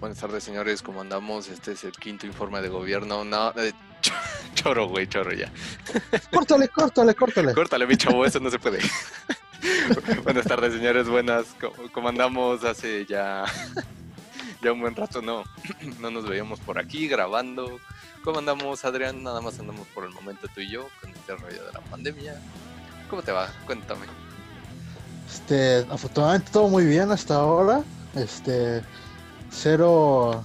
Buenas tardes, señores. ¿Cómo andamos? Este es el quinto informe de gobierno. No, eh, choro, güey, choro ya. Córtale, córtale, córtale. Córtale, mi chavo, eso no se puede. Buenas tardes, señores. Buenas. ¿Cómo, andamos? Hace ya, ya un buen rato no, no nos veíamos por aquí grabando. ¿Cómo andamos, Adrián? Nada más andamos por el momento tú y yo con este rollo de la pandemia. ¿Cómo te va? Cuéntame. Este, afortunadamente todo muy bien hasta ahora. Este, cero,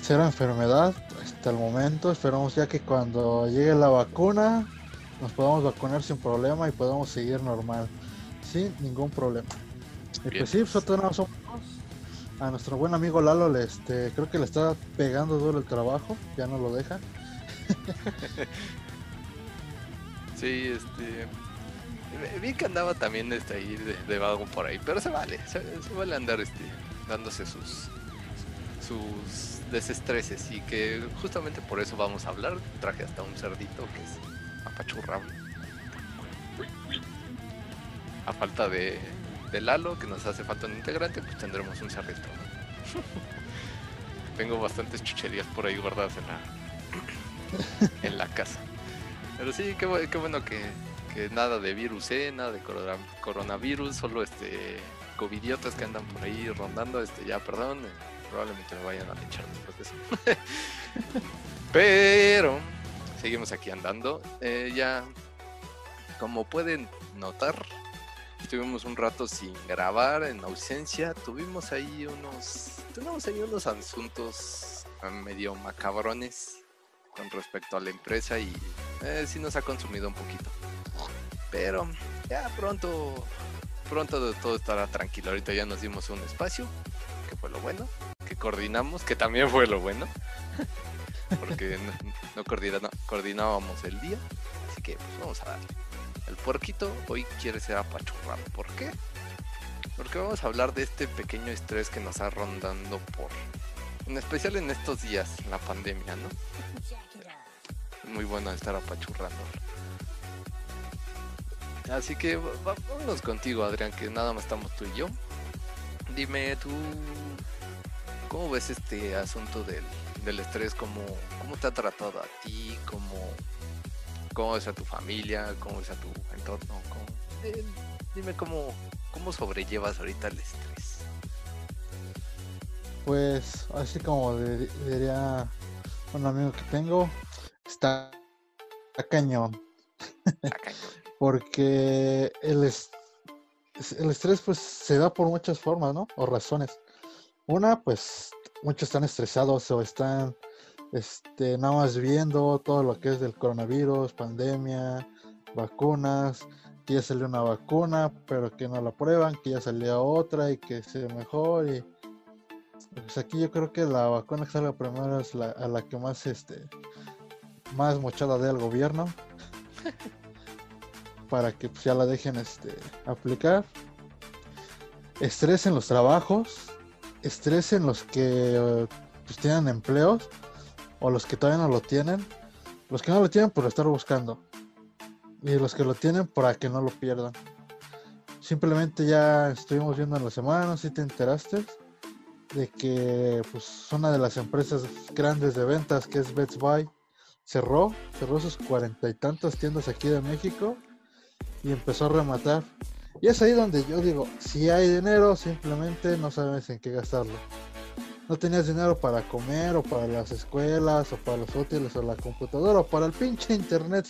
cero enfermedad hasta el momento. Esperamos ya que cuando llegue la vacuna nos podamos vacunar sin problema y podamos seguir normal, sin ningún problema. Y pues sí, nosotros no somos a nuestro buen amigo Lalo, le, este, creo que le está pegando duro el trabajo, ya no lo deja. Sí, este. Vi que andaba también este, ahí de, de vago por ahí, pero se vale, se, se vale andar este, dándose sus, sus desestreses y que justamente por eso vamos a hablar. Traje hasta un cerdito que es apachurrable. A falta de, Lalo, que nos hace falta un integrante, pues tendremos un cerdito. Tengo bastantes chucherías por ahí guardadas en la, en la casa. Pero sí, qué, qué bueno que, que nada de virus, ¿eh? nada de corona- coronavirus, solo este covidiotas que andan por ahí rondando, este ya perdón, probablemente me vayan a echar después de eso. Pero seguimos aquí andando. eh, ya, como pueden notar, estuvimos un rato sin grabar, en ausencia. Tuvimos ahí unos, tenemos ahí unos asuntos ah, medio macabrones con respecto a la empresa y eh, sí nos ha consumido un poquito. Pero ya pronto, pronto todo estará tranquilo. Ahorita ya nos dimos un espacio, que fue lo bueno, que coordinamos, que también fue lo bueno, porque no, no coordina- coordinábamos el día, así que pues vamos a darle. El puerquito hoy quiere ser apachurrado. ¿Por qué? Porque vamos a hablar de este pequeño estrés que nos ha rondando por, en especial en estos días, la pandemia, ¿no? muy bueno estar apachurrando. Así que vámonos contigo, Adrián, que nada más estamos tú y yo. Dime tú, ¿cómo ves este asunto del, del estrés? ¿Cómo, ¿Cómo te ha tratado a ti? ¿Cómo, cómo ves a tu familia? ¿Cómo ves a tu entorno? ¿Cómo- eh, dime cómo, cómo sobrellevas ahorita el estrés. Pues así como di- diría un amigo que tengo, está, cañón. Cañón. Porque el, es- es- el estrés pues se da por muchas formas, ¿no? O razones. Una, pues muchos están estresados o están este, nada más viendo todo lo que es del coronavirus, pandemia, vacunas, que ya salió una vacuna, pero que no la prueban, que ya salió otra y que se mejor y pues aquí yo creo que la vacuna que salga primero es la, a la que más este más mochada dé al gobierno para que pues, ya la dejen este aplicar. Estrés en los trabajos estrés en los que eh, pues tienen empleos o los que todavía no lo tienen. Los que no lo tienen por estar buscando. Y los que lo tienen para que no lo pierdan. Simplemente ya estuvimos viendo en la semana si te enteraste de que pues una de las empresas grandes de ventas que es Best Buy cerró, cerró sus cuarenta y tantas tiendas aquí de México y empezó a rematar. Y es ahí donde yo digo, si hay dinero, simplemente no sabes en qué gastarlo. No tenías dinero para comer o para las escuelas o para los útiles o la computadora o para el pinche internet.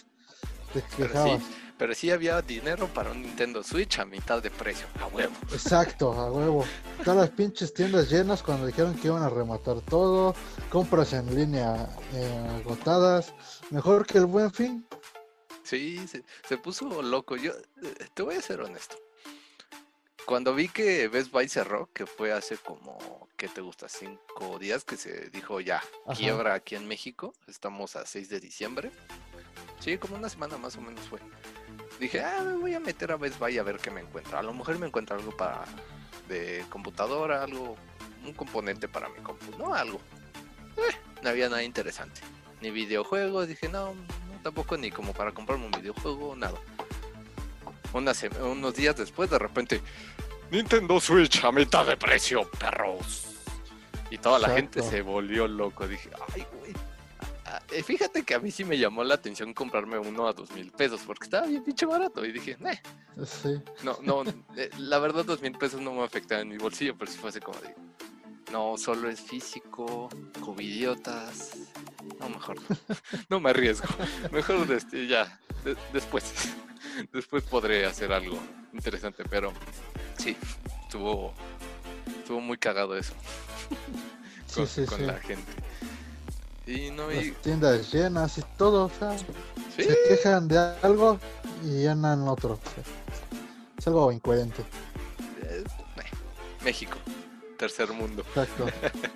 Te Pero sí, quejabas. pero sí había dinero para un Nintendo Switch a mitad de precio, a huevo. Exacto, a huevo. Todas las pinches tiendas llenas cuando dijeron que iban a rematar todo, compras en línea eh, agotadas, mejor que el buen fin. Sí, se, se puso loco. Yo eh, te voy a ser honesto. Cuando vi que Best Buy cerró, que fue hace como, ¿qué te gusta? Cinco días que se dijo ya, Ajá. quiebra aquí en México. Estamos a 6 de diciembre. Sí, como una semana más o menos fue. Dije, ah, me voy a meter a Best Buy a ver qué me encuentra. A lo mejor me encuentra algo para de computadora, algo, un componente para mi compu, no algo. Eh, no había nada interesante. Ni videojuegos, dije, no, tampoco ni como para comprarme un videojuego, nada. Una unos días después, de repente, Nintendo Switch a mitad de precio, perros. Y toda la gente se volvió loco. Dije, ay, güey. Eh, Fíjate que a mí sí me llamó la atención comprarme uno a dos mil pesos porque estaba bien pinche barato. Y dije, "Neh, Sí. no, no, eh, la verdad dos mil pesos no me afectaban en mi bolsillo, pero si fuese como de, no, solo es físico, covidiotas, no, mejor no, no me arriesgo, mejor este, ya, de- después, después podré hacer algo interesante, pero sí, estuvo, estuvo muy cagado eso con, sí, con sí. la gente. Y no, y, Las tiendas llenas y todo, o sea, se quejan de algo y llenan otro. o sea, es algo incoherente. eh, México, tercer mundo. Exacto.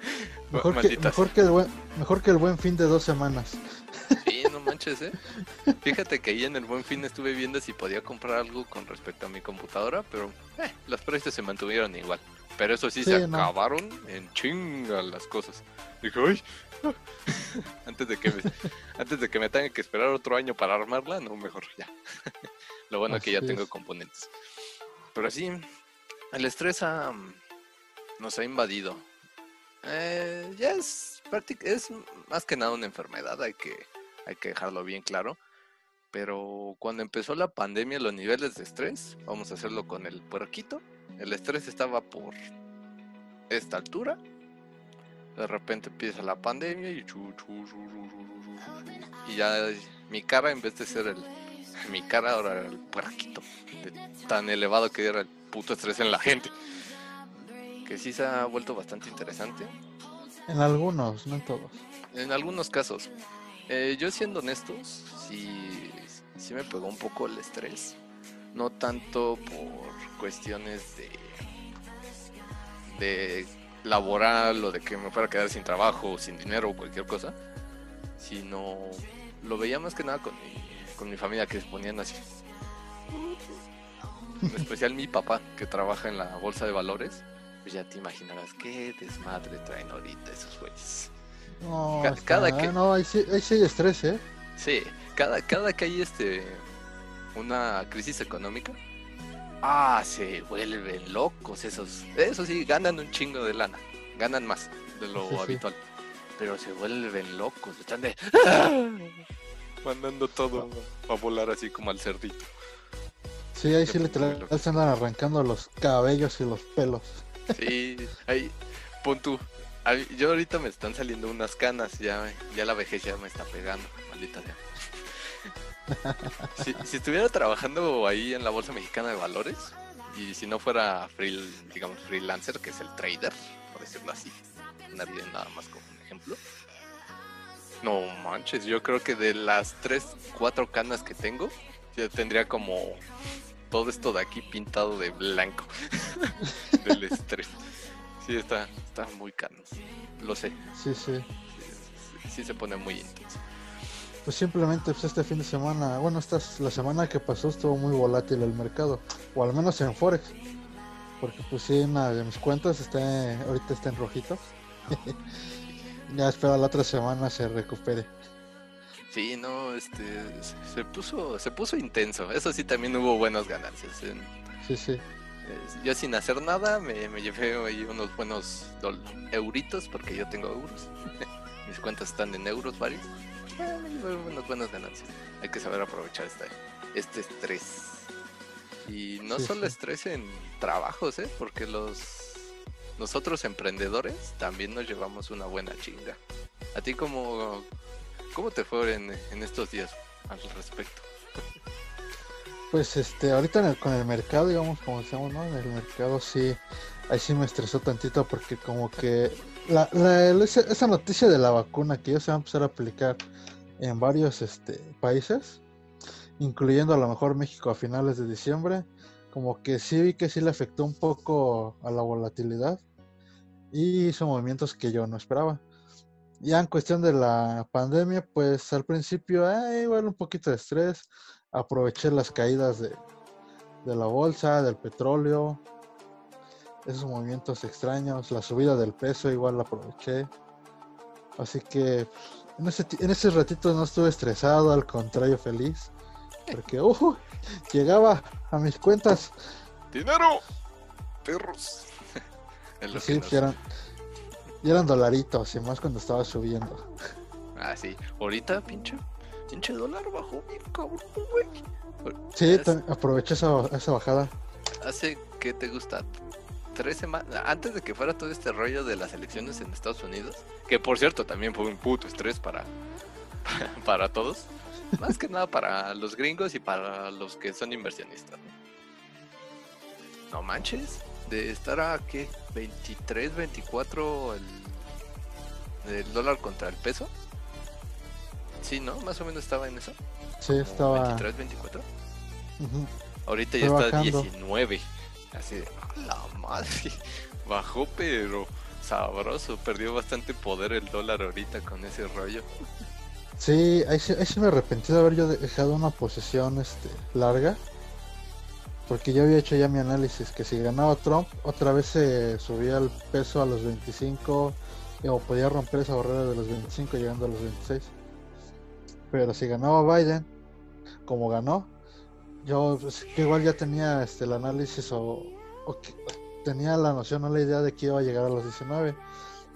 Mejor que, Malditas. mejor, que el buen, mejor que el buen fin de dos semanas. Sí, no manches, ¿eh? Fíjate que ahí en el Buen Fin estuve viendo si podía comprar algo con respecto a mi computadora, pero eh, los precios se mantuvieron igual. Pero eso sí, Sí, se no. acabaron en chinga las cosas. Dije, ¡ay! antes de que me, antes de que me tenga que esperar otro año para armarla, no, mejor ya. Lo bueno que ya Así tengo es. componentes. Pero sí, el estrés ha- nos ha invadido. Eh, ya es, es más que nada una enfermedad, hay que, hay que dejarlo bien claro. Pero cuando empezó la pandemia, los niveles de estrés, vamos a hacerlo con el puerquito, el estrés estaba por esta altura. De repente empieza la pandemia y chu, chu, chu, y ya mi cara en vez de ser el mi cara ahora era el puerquito tan elevado que era el puto estrés en la gente que sí se ha vuelto bastante interesante En algunos, no en todos. en algunos casos. Eh, yo siendo honestos, sí, sí me pegó un poco el estrés. No tanto por cuestiones de, de laboral o de que me fuera a quedar sin trabajo, sin dinero o cualquier cosa, sino lo veía más que nada con mi, con mi familia que se ponían así. En especial mi papá, que trabaja en la bolsa de valores. Pues ya te imaginarás qué desmadre traen ahorita esos güeyes. No, Ca- está- cada que- no ahí, sí, ahí sí hay estrés, ¿eh? Sí, cada, cada que hay este una crisis económica, ah, se vuelven locos esos. Eso sí, ganan un chingo de lana, ganan más de lo Sí, sí. habitual, pero se vuelven locos, están de mandando todo a volar así como al cerdito. Sí, ahí sí literal andan arrancando los cabellos y los pelos. Sí, ahí, mí- Yo ahorita me están saliendo unas canas, ya, ya la vejez ya me está pegando, maldita sea. Si, si estuviera trabajando ahí en la Bolsa Mexicana de Valores, y si no fuera free, digamos freelancer, que es el trader, por decirlo así, nadie nada más como un ejemplo. No manches, yo creo que de las 3, 4 canas que tengo, ya tendría como todo esto de aquí pintado de blanco del estrés. Sí, está, está muy cano. Lo sé. Sí, sí. Sí, sí- sí se pone muy intenso. Pues simplemente pues este fin de semana, bueno, esta es la semana que pasó estuvo muy volátil el mercado, o al menos en Forex, porque pues sí, una de mis cuentas está ahorita está en rojito. ya espero la otra semana se recupere. Sí, no, este se- puso, se puso intenso. Eso sí también hubo buenas ganancias. En- Sí, sí. eh, yo sin hacer nada me, me llevé ahí unos buenos euritos porque yo tengo euros. Mis cuentas están en euros varios. Eh, me llevé unas buenas ganancias. Hay que saber aprovechar este, este estrés. Y no Sí, solo sí. estrés en trabajos, ¿eh? Porque los nosotros emprendedores también nos llevamos una buena chinga. ¿A ti cómo, cómo te fue en, estos días al respecto? Pues este, ahorita en el- con el mercado, digamos, como decíamos, ¿no? En el mercado sí, ahí sí me estresó tantito porque como que la, esa, noticia de la vacuna que ya se va a empezar a aplicar en varios este, países, incluyendo a lo mejor México a finales de diciembre, como que sí vi que sí le afectó un poco a la volatilidad y hizo movimientos que yo no esperaba. Ya en cuestión de la pandemia, pues al principio, eh, igual un poquito de estrés, aproveché las caídas de, de la bolsa, del petróleo, esos movimientos extraños, la subida del peso igual la aproveché. Así que pues, en ese, en ese ratito no estuve estresado, al contrario feliz, porque uh, llegaba a mis cuentas, ¡Dinero! ¡Perros! sí, pues, nos- eran, Y eran dolaritos, y más cuando estaba subiendo. Ah, sí. Ahorita, pinche, pinche dólar bajó bien cabrón, güey. Sí, aproveché esa, esa bajada. Hace, ¿qué te gusta? Tres semanas, antes de que fuera todo este rollo de las elecciones en Estados Unidos, que por cierto también fue un puto estrés para, para todos, más que nada para los gringos y para los que son inversionistas. No, No manches, de estar a qué, 23, 24 el, el dólar contra el peso. Sí, ¿no? Más o menos estaba en eso. Sí, como estaba. 23, 24. Ujú. Ahorita ya Fue está bajando. 19. Así de, "A la madre. Bajó, pero sabroso. Perdió bastante poder el dólar ahorita con ese rollo. Sí, ahí sí, ahí sí me arrepentí de haber yo dejado una posición este, larga. Porque yo había hecho ya mi análisis que si ganaba Trump, otra vez se subía el peso a los 25 eh, o podía romper esa barrera de los 25 llegando a los 26. Pero si ganaba Biden, como ganó, yo pues, que igual ya tenía este, el análisis o, tenía la noción o la idea de que iba a llegar a los 19.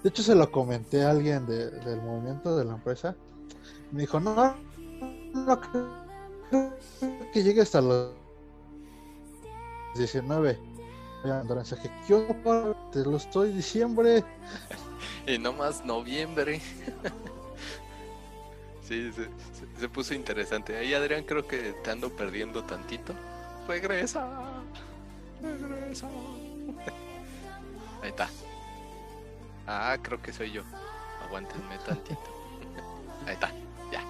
De hecho, se lo comenté a alguien de- del movimiento de la empresa. Me dijo, no, no creo que llegue hasta los 19. Voy a mandar mensaje. Yo te lo estoy diciembre. Y no más noviembre. sí, se, se- se puso interesante. Ahí, Adrián, creo que te ando perdiendo tantito. Regresa. Regresa. Ahí está. Ah, creo que soy yo. Aguántenme tantito. Ahí está, ya.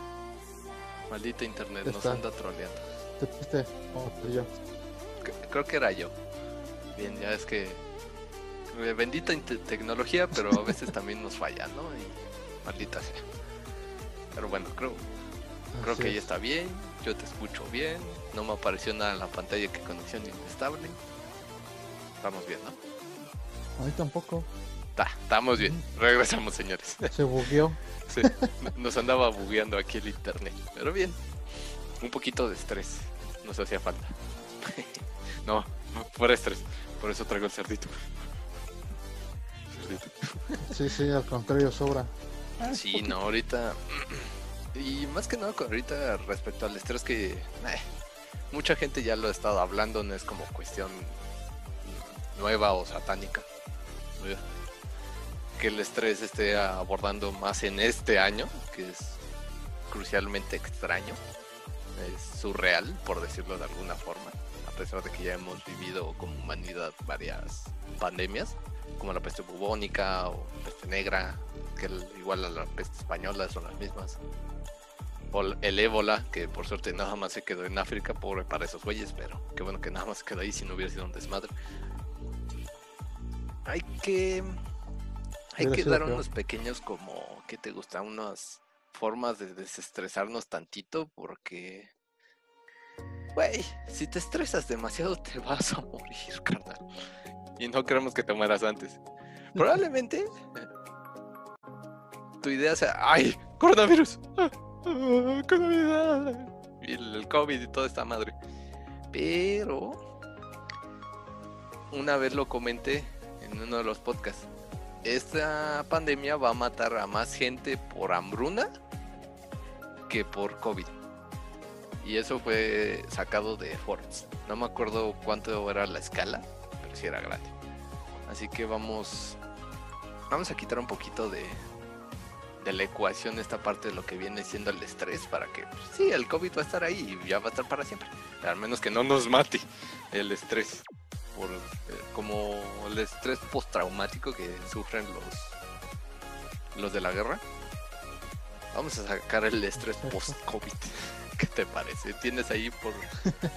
Maldito internet, nos está. anda troleando. Te fuiste que yo. Creo que era yo. Bien, ya es que. eh, Bendita tecnología, pero a veces también nos falla, ¿no? Y maldita sea. Pero bueno, creo, creo Así que ahí es. está bien. Yo te escucho bien. No me apareció nada en la pantalla que conexión inestable. Estamos bien, ¿no? A mí tampoco. Está, estamos bien. Regresamos, señores. Se bugueó. Sí, nos andaba bugueando aquí el internet. Pero bien. Un poquito de estrés. Nos hacía falta. no, fuera estrés. Por eso traigo el cerdito. Cerdito. Sí, sí, al contrario, sobra. Sí, no, ahorita. Y más que nada, con ahorita respecto al estrés que. eh, mucha gente ya lo ha estado hablando, no es como cuestión nueva o satánica. Que el estrés esté abordando más en este año, que es crucialmente extraño. Es surreal, por decirlo de alguna forma. Pesar de que ya hemos vivido como humanidad varias pandemias, como la peste bubónica o peste negra, que el- igual a la peste española son las mismas. O el- ébola, que por suerte nada más se quedó en África, pobre para esos güeyes, pero qué bueno que nada más se quedó ahí si no hubiera sido un desmadre. Hay que. Hay que dar unos pequeños como, ¿qué te gusta? Unas formas de desestresarnos tantito porque... Güey, si te estresas demasiado te vas a morir, carnal. Y no queremos que te mueras antes. Probablemente tu idea sea, ¡ay! ¡Coronavirus! ¡Ah! ¡Ah! ¡Coronavirus! Y el, el COVID y toda esta madre. Pero una vez lo comenté en uno de los podcasts. Esta pandemia va a matar a más gente por hambruna que por COVID. Y eso fue sacado de Forbes. No me acuerdo cuánto era la escala, pero sí era grande. Así que vamos, vamos a quitar un poquito de, de la ecuación esta parte de lo que viene siendo el estrés para que, pues, sí, el COVID va a estar ahí y ya va a estar para siempre. Al menos que no nos mate el estrés. Por, eh, como el estrés postraumático que sufren los, los de la guerra. Vamos a sacar el estrés post-COVID. ¿Qué te parece? ¿Tienes ahí por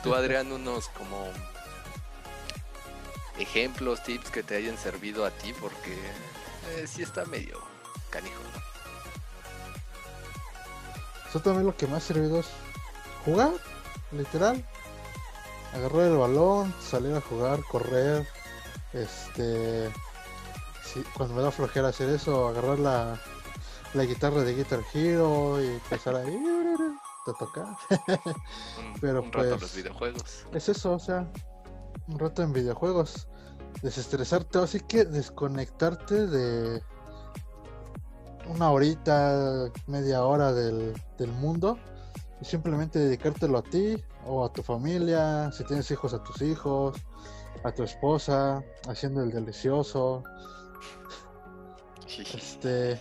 tú, Adrián, unos como ejemplos, tips que te hayan servido a ti? Porque eh, sí está medio canijo. Eso también lo que me ha servido es jugar, literal. Agarrar el balón, salir a jugar, correr. Este. sí, cuando me da flojera hacer eso, agarrar la, la guitarra de Guitar Hero y empezar ahí. Te toca. Pero un rato pues- los videojuegos. Es eso, o sea, un rato en videojuegos. Desestresarte, así que desconectarte de, una horita, media hora del, del mundo y simplemente dedicártelo a ti o a tu familia, si tienes hijos a tus hijos, a tu esposa, haciendo el delicioso. Este,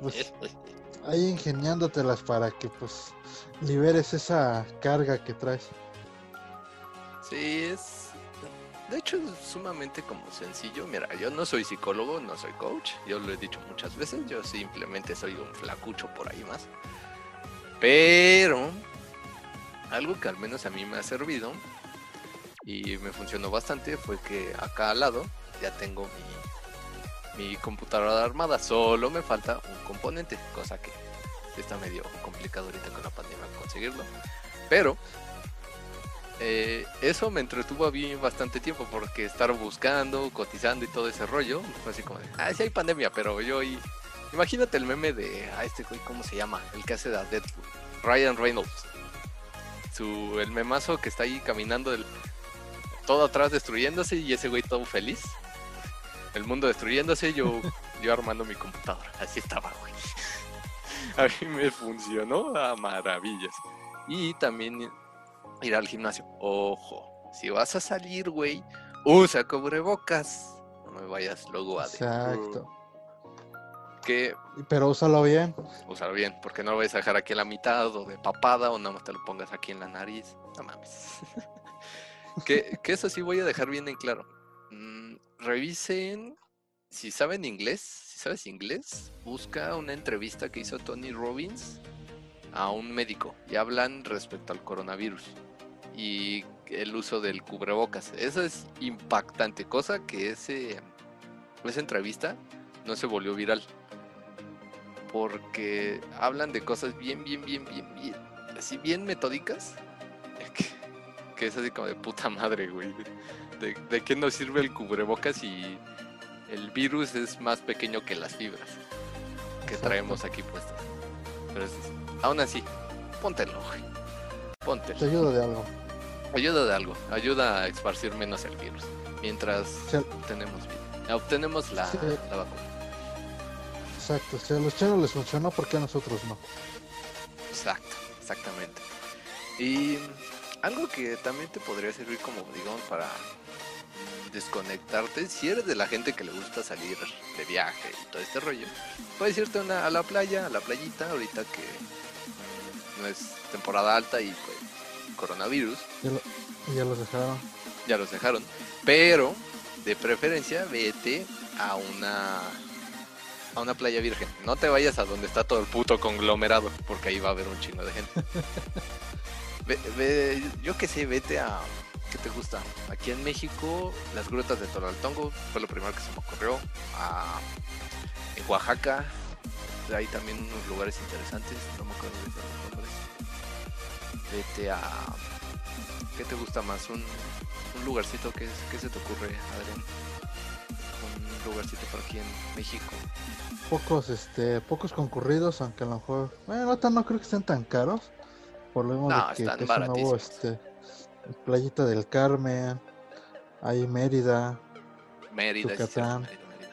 pues, ahí ingeniándotelas para que pues liberes esa carga que traes. Sí, es. De hecho, es sumamente como sencillo. Mira, yo no soy psicólogo, no soy coach. Yo lo he dicho muchas veces. Yo simplemente soy un flacucho por ahí más. Pero algo que al menos a mí me ha servido y me funcionó bastante fue que acá al lado ya tengo mi, mi computadora armada. Solo me falta un componente, cosa que está medio complicado ahorita con la pandemia conseguirlo. Pero eh, eso me entretuvo a mí bastante tiempo porque estar buscando, cotizando y todo ese rollo, fue así como de, ah, sí hay pandemia, pero yo y... Imagínate el meme de, ah, este güey, ¿cómo se llama? El que hace de Deadpool, Ryan Reynolds. Su, el memazo que está ahí caminando del, todo atrás destruyéndose y ese güey todo feliz. El mundo destruyéndose, yo, yo armando mi computadora. Así estaba, güey. A mí me funcionó a maravillas. Y también ir al gimnasio. Ojo, si vas a salir, güey, usa cubrebocas. No me vayas luego a Exacto. Que, Pero úsalo bien. Úsalo bien, porque no lo vayas a dejar aquí en la mitad o de papada o nada más te lo pongas aquí en la nariz. No mames. que, que, eso sí voy a dejar bien en claro. Revisen si saben inglés, si sabes inglés, busca una entrevista que hizo Tony Robbins a un médico y hablan respecto al coronavirus y el uso del cubrebocas. Eso es impactante, cosa que ese, esa entrevista no se volvió viral. Porque hablan de cosas bien, bien, bien, bien, bien, así bien metódicas. Que, es así como de puta madre, güey. De, de, qué nos sirve el cubrebocas y el virus es más pequeño que las fibras que traemos aquí puestas. Pero aún así, póntelo, güey. Póntelo. Te ayuda de algo. Ayuda de algo. Ayuda a esparcir menos el virus. Mientras obtenemos, obtenemos la, la, vacuna. Exacto. Si a los chinos les funcionó, ¿por qué a nosotros no? Exacto, exactamente. Y algo que también te podría servir como, digamos, para desconectarte, si eres de la gente que le gusta salir de viaje y todo este rollo, puedes irte a la playa, a la playita, ahorita que no es temporada alta y pues coronavirus. Ya, ya los dejaron. Ya los dejaron. Pero, de preferencia, vete a una a una playa virgen. No te vayas a donde está todo el puto conglomerado, porque ahí va a haber un chingo de gente. ve, yo que sé, vete a ¿Qué te gusta? Aquí en México, las grutas de Toraltongo fue lo primero que se me ocurrió. Ah, en Oaxaca, hay también unos lugares interesantes, no me acuerdo de los nombres. Vete a. ¿Qué te gusta más? ¿Un, un lugarcito? ¿qué, ¿Qué se te ocurre, Adrián? Un lugarcito por aquí en México. Pocos, este, pocos concurridos, aunque a lo mejor. Bueno, no, no creo que estén tan caros. Por lo mismo no, de que, están que es baratísimos. nuevo, este, Playita del Carmen, hay Mérida, Mérida, sí, Yucatán. Mérida, Mérida.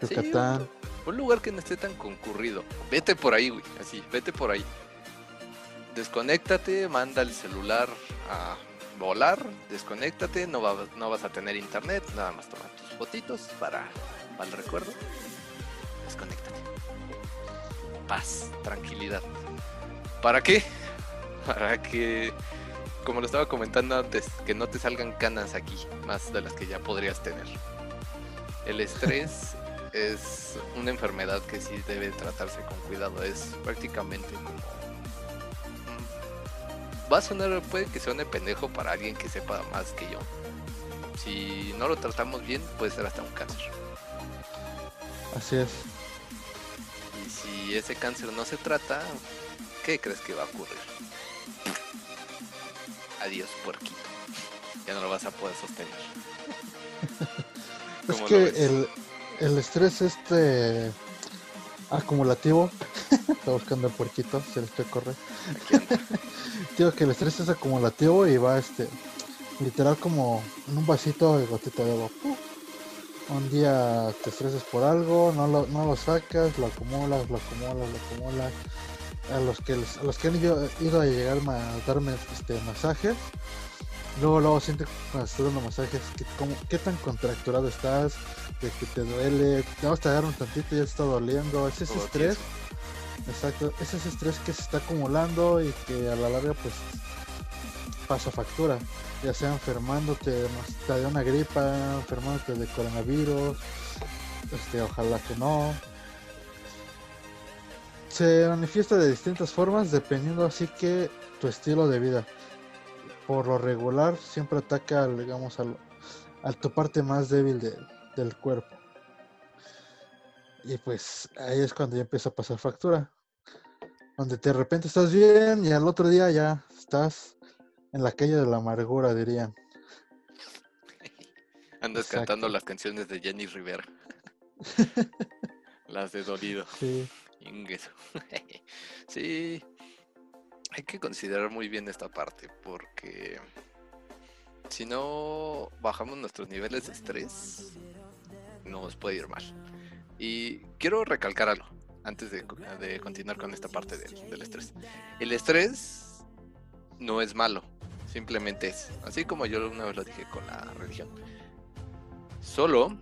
Yucatán. Sí, un, un lugar que no esté tan concurrido. Vete por ahí, güey. Así, vete por ahí. Desconéctate, manda el celular a volar, desconéctate, no, va, no vas a tener internet, nada más toma tus fotitos para, para el recuerdo. Desconéctate. Paz, tranquilidad. ¿Para qué? Para que, como lo estaba comentando antes, que no te salgan canas aquí, más de las que ya podrías tener. El estrés es una enfermedad que sí debe tratarse con cuidado. Es prácticamente como. Va a sonar, puede que suene pendejo para alguien que sepa más que yo. Si no lo tratamos bien, puede ser hasta un cáncer. Así es. Y si ese cáncer no se trata, ¿qué crees que va a ocurrir? Adiós, puerquito. Ya no lo vas a poder sostener. Es ¿Cómo lo que el, el estrés este acumulativo, está buscando el puerquito, se le estoy corre. Aquí anda. Digo que el estrés es acumulativo y va este literal como en un vasito de gotita de agua. un día te estresas por algo, no lo, no lo sacas, lo acumulas, lo acumulas, lo acumulas. A los que, a los que han ido, a llegar a darme este masajes, luego luego sientes cuando estás dando masajes que, qué tan contracturado estás, de que te duele, te vas a dar un tantito ya te está doliendo, es ese estrés, exacto, es ese estrés que se está acumulando y que a la larga pues pasa factura, ya sea enfermándote de una gripa, enfermándote de coronavirus, este, ojalá que no. Se manifiesta de distintas formas dependiendo así que tu estilo de vida. Por lo regular siempre ataca, digamos, al, a tu parte más débil del cuerpo. Y pues ahí es cuando ya empieza a pasar factura. Donde de repente estás bien y al otro día ya estás en la calle de la amargura, dirían. Andas cantando las canciones de Jenny Rivera. las de Dolido. Sí. sí. Hay que considerar muy bien esta parte porque si no bajamos nuestros niveles de estrés, nos puede ir mal. Y quiero recalcar algo antes de, continuar con esta parte del estrés. El estrés no es malo. Simplemente es. Así como yo una vez lo dije con la religión. Solo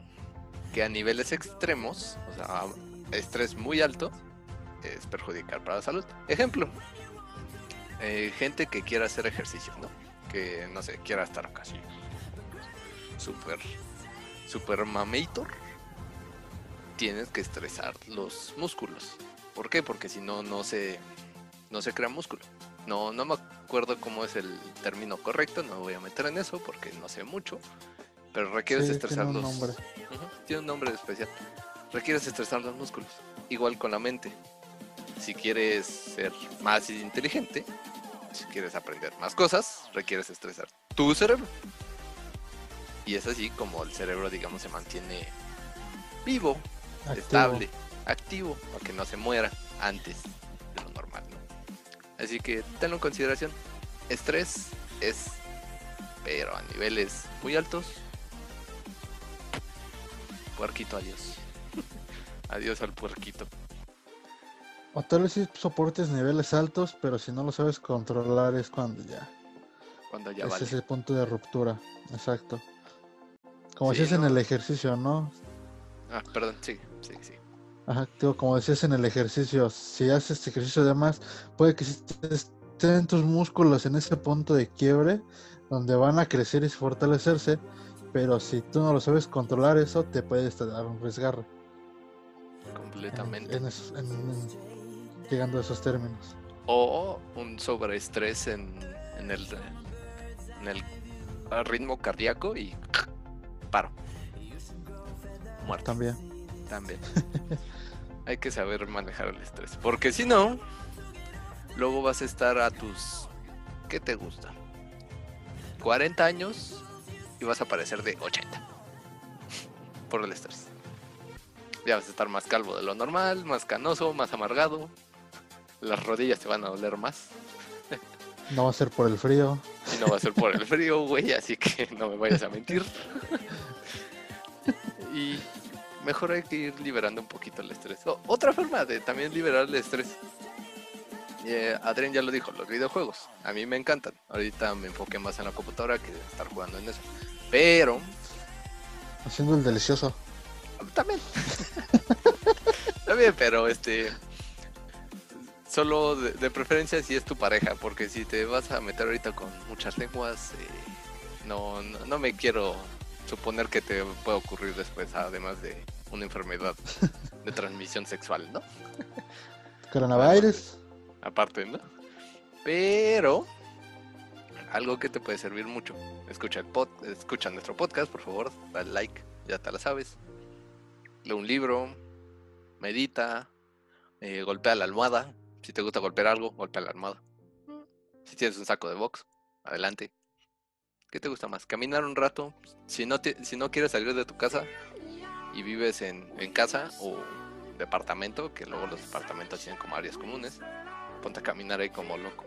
que a niveles extremos, o sea, estrés muy alto, es perjudicar para la salud. Ejemplo, eh, gente que quiera hacer ejercicio, ¿no? Que, no sé, quiera estar casi super, super mamator, tienes que estresar los músculos. ¿Por qué? Porque si no, no se, no se crea músculo. No, no me acuerdo cómo es el término correcto, no me voy a meter en eso porque no sé mucho. Pero requieres estresar los. Nombre. tiene un nombre especial. Requieres estresar los músculos. Igual con la mente. Si quieres ser más inteligente, si quieres aprender más cosas, requieres estresar tu cerebro. Y es así como el cerebro, digamos, se mantiene vivo, estable, activo, para que no se muera antes Así que tenlo en consideración. Estrés es, pero a niveles muy altos. Puerquito, adiós. adiós al puerquito. O tal vez si soportes niveles altos, pero si no lo sabes controlar es cuando ya. Cuando ya Ese es el punto de ruptura, exacto. Como es en el ejercicio, ¿no? Ah, perdón, sí, sí, sí. Ajá, como decías en el ejercicio, si haces este ejercicio de más, puede que estén tus músculos en ese punto de quiebre donde van a crecer y fortalecerse, pero si tú no lo sabes controlar eso, te puede dar un resgarre. Completamente. Llegando a esos términos. O un sobreestrés en, en, el, en el ritmo cardíaco y paro. Muerto. También. También. hay que saber manejar el estrés. Porque si no, luego vas a estar a tus... ¿Qué te gusta? 40 años y vas a parecer de 80. Por el estrés. Ya vas a estar más calvo de lo normal, más canoso, más amargado. Las rodillas te van a doler más. No va a ser por el frío. Y no va a ser por el frío, güey, así que no me vayas a mentir. y mejor hay que ir liberando un poquito el estrés. otra forma de también liberar el estrés. Eh, Adrián ya lo dijo, los videojuegos. A mí me encantan. Ahorita me enfoqué más en la computadora que estar jugando en eso. Pero... Haciendo el delicioso. También. También, pero este... Solo de, preferencia si es tu pareja, porque si te vas a meter ahorita con muchas lenguas, eh, no, no me quiero suponer que te puede ocurrir después, además de una enfermedad de transmisión sexual, ¿no? Coronavirus. aparte, ¿no? Pero algo que te puede servir mucho. Escucha el pod, escucha nuestro podcast, por favor, dale like, ya te la sabes. Lee un libro, medita, eh, golpea la almohada. Si te gusta golpear algo, golpea la almohada. Si tienes un saco de box, adelante. ¿Qué te gusta más? Caminar un rato. Si no, si no quieres salir de tu casa y vives en, casa o departamento, que luego los departamentos tienen como áreas comunes, ponte a caminar ahí como loco.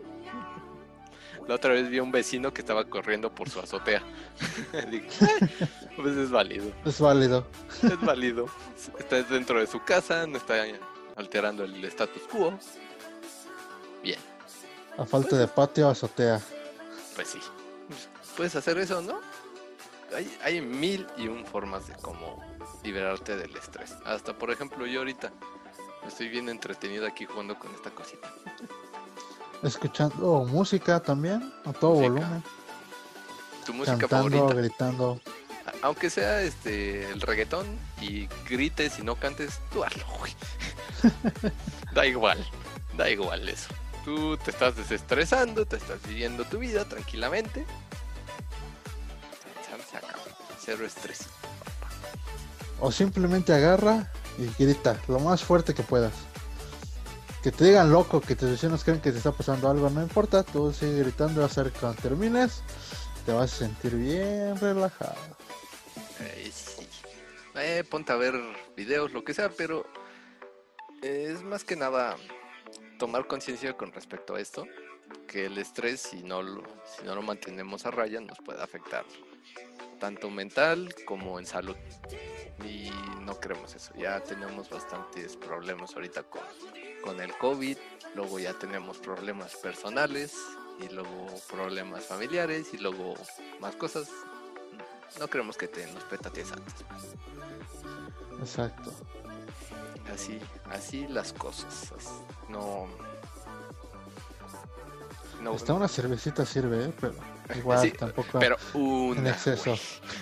La otra vez vi a un vecino que estaba corriendo por su azotea. "Eh, pues es válido. Es válido. Es válido. Está dentro de su casa, no está alterando el status quo. Bien, A falta de patio, azotea. pues sí. Puedes hacer eso, ¿no? Hay, hay mil y un formas de cómo liberarte del estrés. Hasta, por ejemplo, yo ahorita estoy bien entretenido aquí jugando con esta cosita. Escuchando música también, a todo Música. volumen. Tu música Cantando, favorita. gritando. Aunque sea este el reggaetón y grites y no cantes, tú hazlo, güey. da igual, da igual eso. Tú te estás desestresando, te estás viviendo tu vida tranquilamente. Se-. Cero estrés. O simplemente agarra y grita lo más fuerte que puedas. Que te digan loco, que tus vecinos crean que te está pasando algo, no importa, tú sigue gritando, vas a ver que cuando termines, te vas a sentir bien relajado. Eh, sí. Eh, ponte a ver videos, lo que sea, pero es más que nada tomar conciencia con respecto a esto, que el estrés, si no, lo, si no lo mantenemos a raya, nos puede afectar tanto mental como en salud. Y no queremos eso. Ya tenemos bastantes problemas ahorita con, con el COVID, luego ya tenemos problemas personales y luego problemas familiares y luego más cosas. No queremos que te nos petates antes. Exacto. Así, así las cosas. as- No. No, Hasta una cervecita sirve, ¿eh? pero igual Sí, tampoco pero en una. exceso.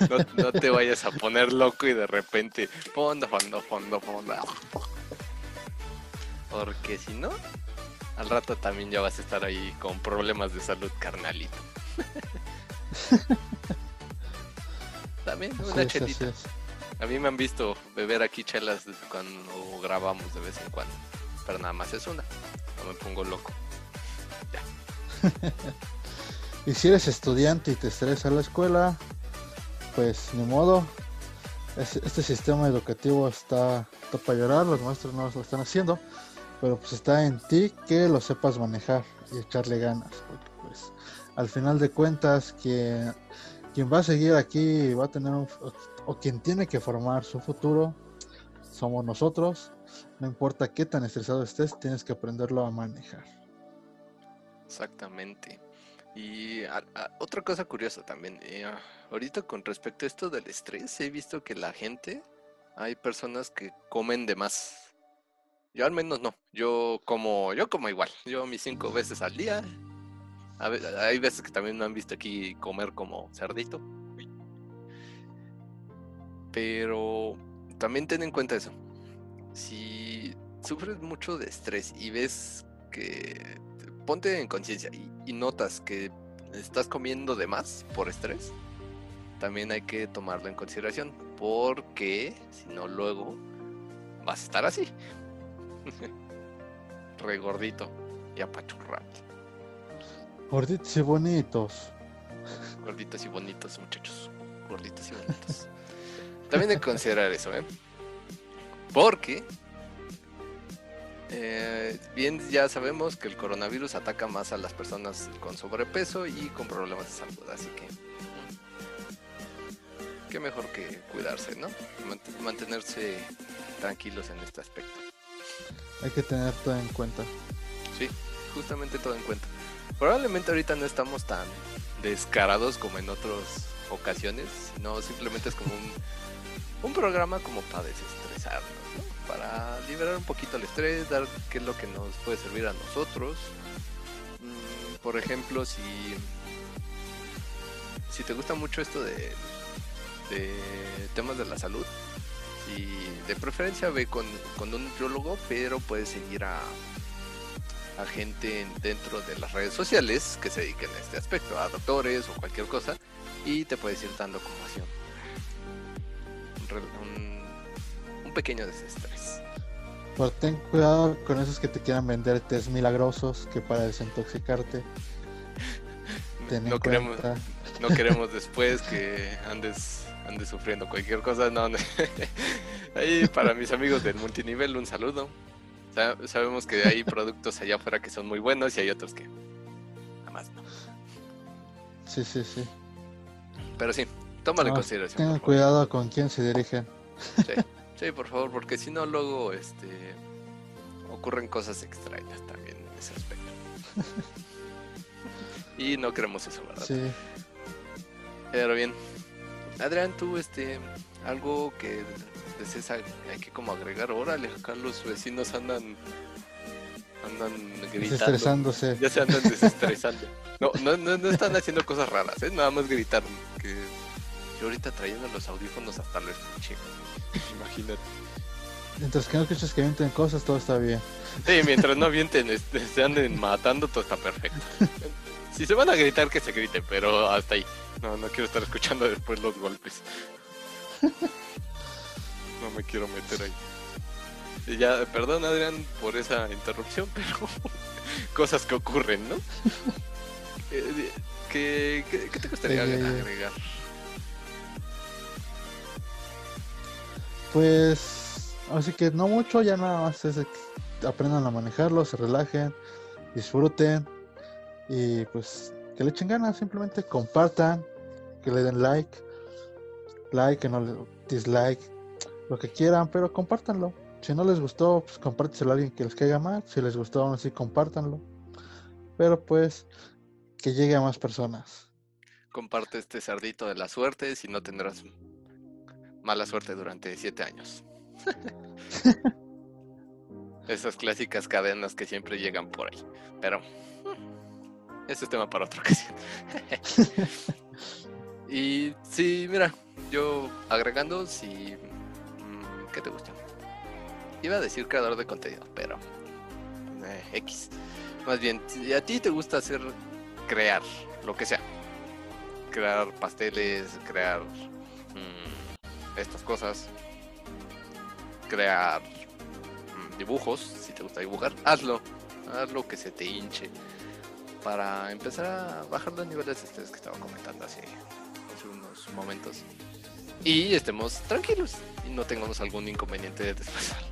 güey. No, no te vayas a poner loco y de repente fondo, fondo, fondo, fondo. Porque si no, al rato también ya vas a estar ahí con problemas de salud, carnalito. También una chelita. es. A mí me han visto beber aquí chelas cuando grabamos de vez en cuando. Pero nada más es una. No me pongo loco. Y si eres estudiante y te estresa la escuela, pues ni modo. Es- Este sistema educativo está, para llorar, los maestros no lo están haciendo, pero pues está en ti que lo sepas manejar y echarle ganas, porque pues al final de cuentas quien, quien va a seguir aquí va a tener un, o, quien tiene que formar su futuro somos nosotros. No importa qué tan estresado estés, tienes que aprenderlo a manejar. Exactamente. Y otra cosa curiosa también. eh, ahorita con respecto a esto del estrés, he visto que la gente, hay personas que comen de más. Yo al menos no. Yo como, yo como igual. Yo mis cinco veces al día. A hay veces que también me han visto aquí comer como cerdito. Pero también ten en cuenta eso. Si sufres mucho de estrés y ves que ponte en conciencia y, y notas que estás comiendo de más por estrés, también hay que tomarlo en consideración porque si no luego vas a estar así. Regordito y apachurrado. Gorditos y bonitos. Gorditos y bonitos, muchachos. Gorditos y bonitos. También hay que considerar eso, ¿eh? Porque eh, bien ya sabemos que el coronavirus ataca más a las personas con sobrepeso y con problemas de salud, así que mm, qué mejor que cuidarse, ¿no? Mant- mantenerse tranquilos en este aspecto. Hay que tener todo en cuenta. Sí, justamente todo en cuenta. Probablemente ahorita no estamos tan descarados como en otras ocasiones, sino simplemente es como un, un programa como para desestresarnos, ¿no? Para liberar un poquito el estrés, dar qué es lo que nos puede servir a nosotros. Mm, por ejemplo, si, si te gusta mucho esto de, de temas de la salud, y de preferencia ve con, con un nutriólogo, pero puedes seguir a, a gente dentro de las redes sociales que se dediquen a este aspecto, a doctores o cualquier cosa, y te puedes ir dando como así un, un pequeño desestrés. Pero ten cuidado con esos que te quieran vender test milagrosos que para desintoxicarte. Ten en No queremos, no queremos después que andes, andes sufriendo cualquier cosa. No, no. Ahí para mis amigos del multinivel, un saludo. Sa- Sabemos que hay productos allá afuera que son muy buenos y hay otros que nada más no. Sí, sí, sí. Pero sí, tómalo en No, consideración. Tengan por favor. cuidado con quién se dirigen. Sí, sí, por favor, porque si no, luego este, ocurren cosas extrañas también en ese aspecto. y no queremos eso, ¿verdad? Sí. Pero bien. Adrián, tú, este, algo que hay que como agregar. Órale, acá los vecinos andan, andan gritando. Desestresándose. Ya se andan desestresando. No, no, no, no están haciendo cosas raras, ¿eh? Nada más gritaron. Que yo ahorita trayendo los audífonos hasta lo escuché. Imagínate. Mientras que no escuches que mienten cosas, todo está bien. Sí, mientras no avienten, este, se anden matando, todo está perfecto. Si se van a gritar, que se griten, pero hasta ahí. No, no quiero estar escuchando después los golpes. No me quiero meter ahí. Y ya, perdón Adrián por esa interrupción, pero cosas que ocurren, ¿no? Eh, ¿Qué, qué, qué te gustaría Eh, agregar? Pues, así que no mucho, ya nada más es de que aprendan a manejarlo, se relajen, disfruten y pues que le echen ganas, simplemente compartan, que le den like, like, que no le dislike, lo que quieran, pero compártanlo. Si no les gustó, pues compárteselo a alguien que les caiga mal, si les gustó, aún así compártanlo. Pero pues que llegue a más personas. Comparte este cerdito de la suerte, si no tendrás mala suerte durante siete años. Esas clásicas cadenas que siempre llegan por ahí. Pero mm, ese es tema para otra ocasión. y sí, mira, yo agregando, si... ¿Qué te gusta? Iba a decir creador de contenido, pero... eh, X. Más bien, si a ti te gusta hacer, crear, lo que sea. Crear pasteles, crear mm, estas cosas. Crear mm, dibujos, si te gusta dibujar, hazlo. Hazlo que se te hinche. Para empezar a bajar los niveles de estrés que estaba comentando hace, hace unos momentos. Y estemos tranquilos y no tengamos algún inconveniente después.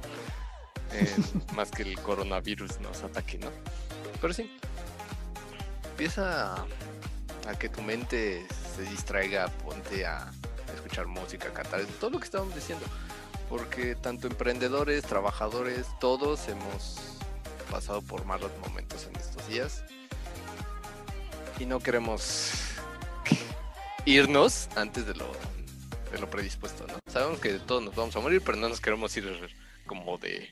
Eh, más que el coronavirus nos ataque, ¿no? Pero sí, empieza a, a que tu mente se distraiga, ponte a escuchar música, cantar, todo lo que estábamos diciendo. Porque tanto emprendedores, trabajadores, todos hemos pasado por malos momentos en estos días. Y no queremos irnos antes de lo, de lo predispuesto, ¿no? Sabemos que todos nos vamos a morir, pero no nos queremos ir como de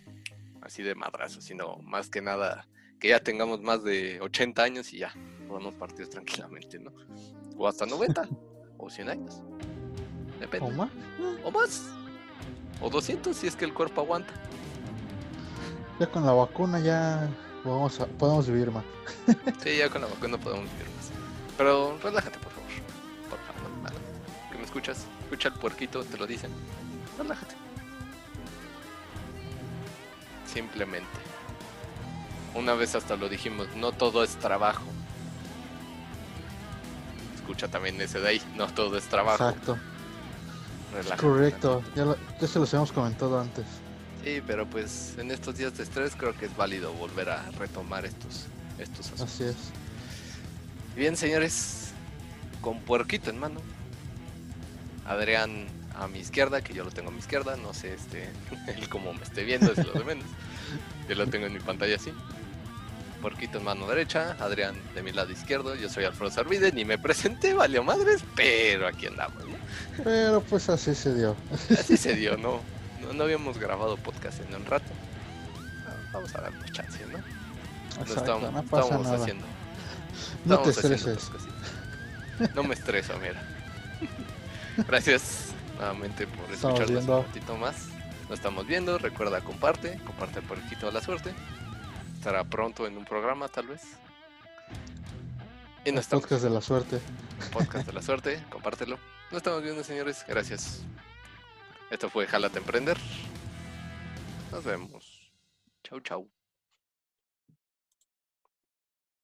así de madrazo, sino más que nada que ya tengamos más de 80 años y ya podamos partir tranquilamente, ¿no? O hasta 90 o 100 años. Depende. ¿O más? O más. O 200 si es que el cuerpo aguanta. Ya con la vacuna ya podemos, podemos vivir más. Sí, ya con la vacuna podemos vivir más. Pero relájate, escuchas. Escucha el puerquito, te lo dicen. Relájate. Simplemente. Una vez hasta lo dijimos, no todo es trabajo. Escucha también ese de ahí, no todo es trabajo. Exacto. Relájate. Correcto. Ya, lo- ya se los habíamos comentado antes. Sí, pero pues en estos días de estrés creo que es válido volver a retomar estos, estos asuntos. Así es. Bien, señores, con puerquito en mano. Adrián a mi izquierda, que yo lo tengo a mi izquierda, no sé este, él como me esté viendo es lo de menos. Yo lo tengo en mi pantalla así. Puerquito en mano derecha, Adrián de mi lado izquierdo, yo soy Alfredo Sarvide, ni me presenté, valió madres, pero aquí andamos, ¿no? Pero pues así se dio. Así se dio, ¿no? No, no habíamos grabado podcast en un rato. Vamos a darnos chance, ¿no? No Exacto, estábamos, no estábamos haciendo. No te estreses. No me estreso, mira. Gracias nuevamente por escucharnos un ratito más. Nos estamos viendo. Recuerda, comparte. Comparte por el de la suerte. Estará pronto en un programa, tal vez. Y nos estamos podcast de la suerte. podcast de la suerte. Compártelo. Nos estamos viendo, señores. Gracias. Esto fue Jálate Emprender. Nos vemos. Chau, chau.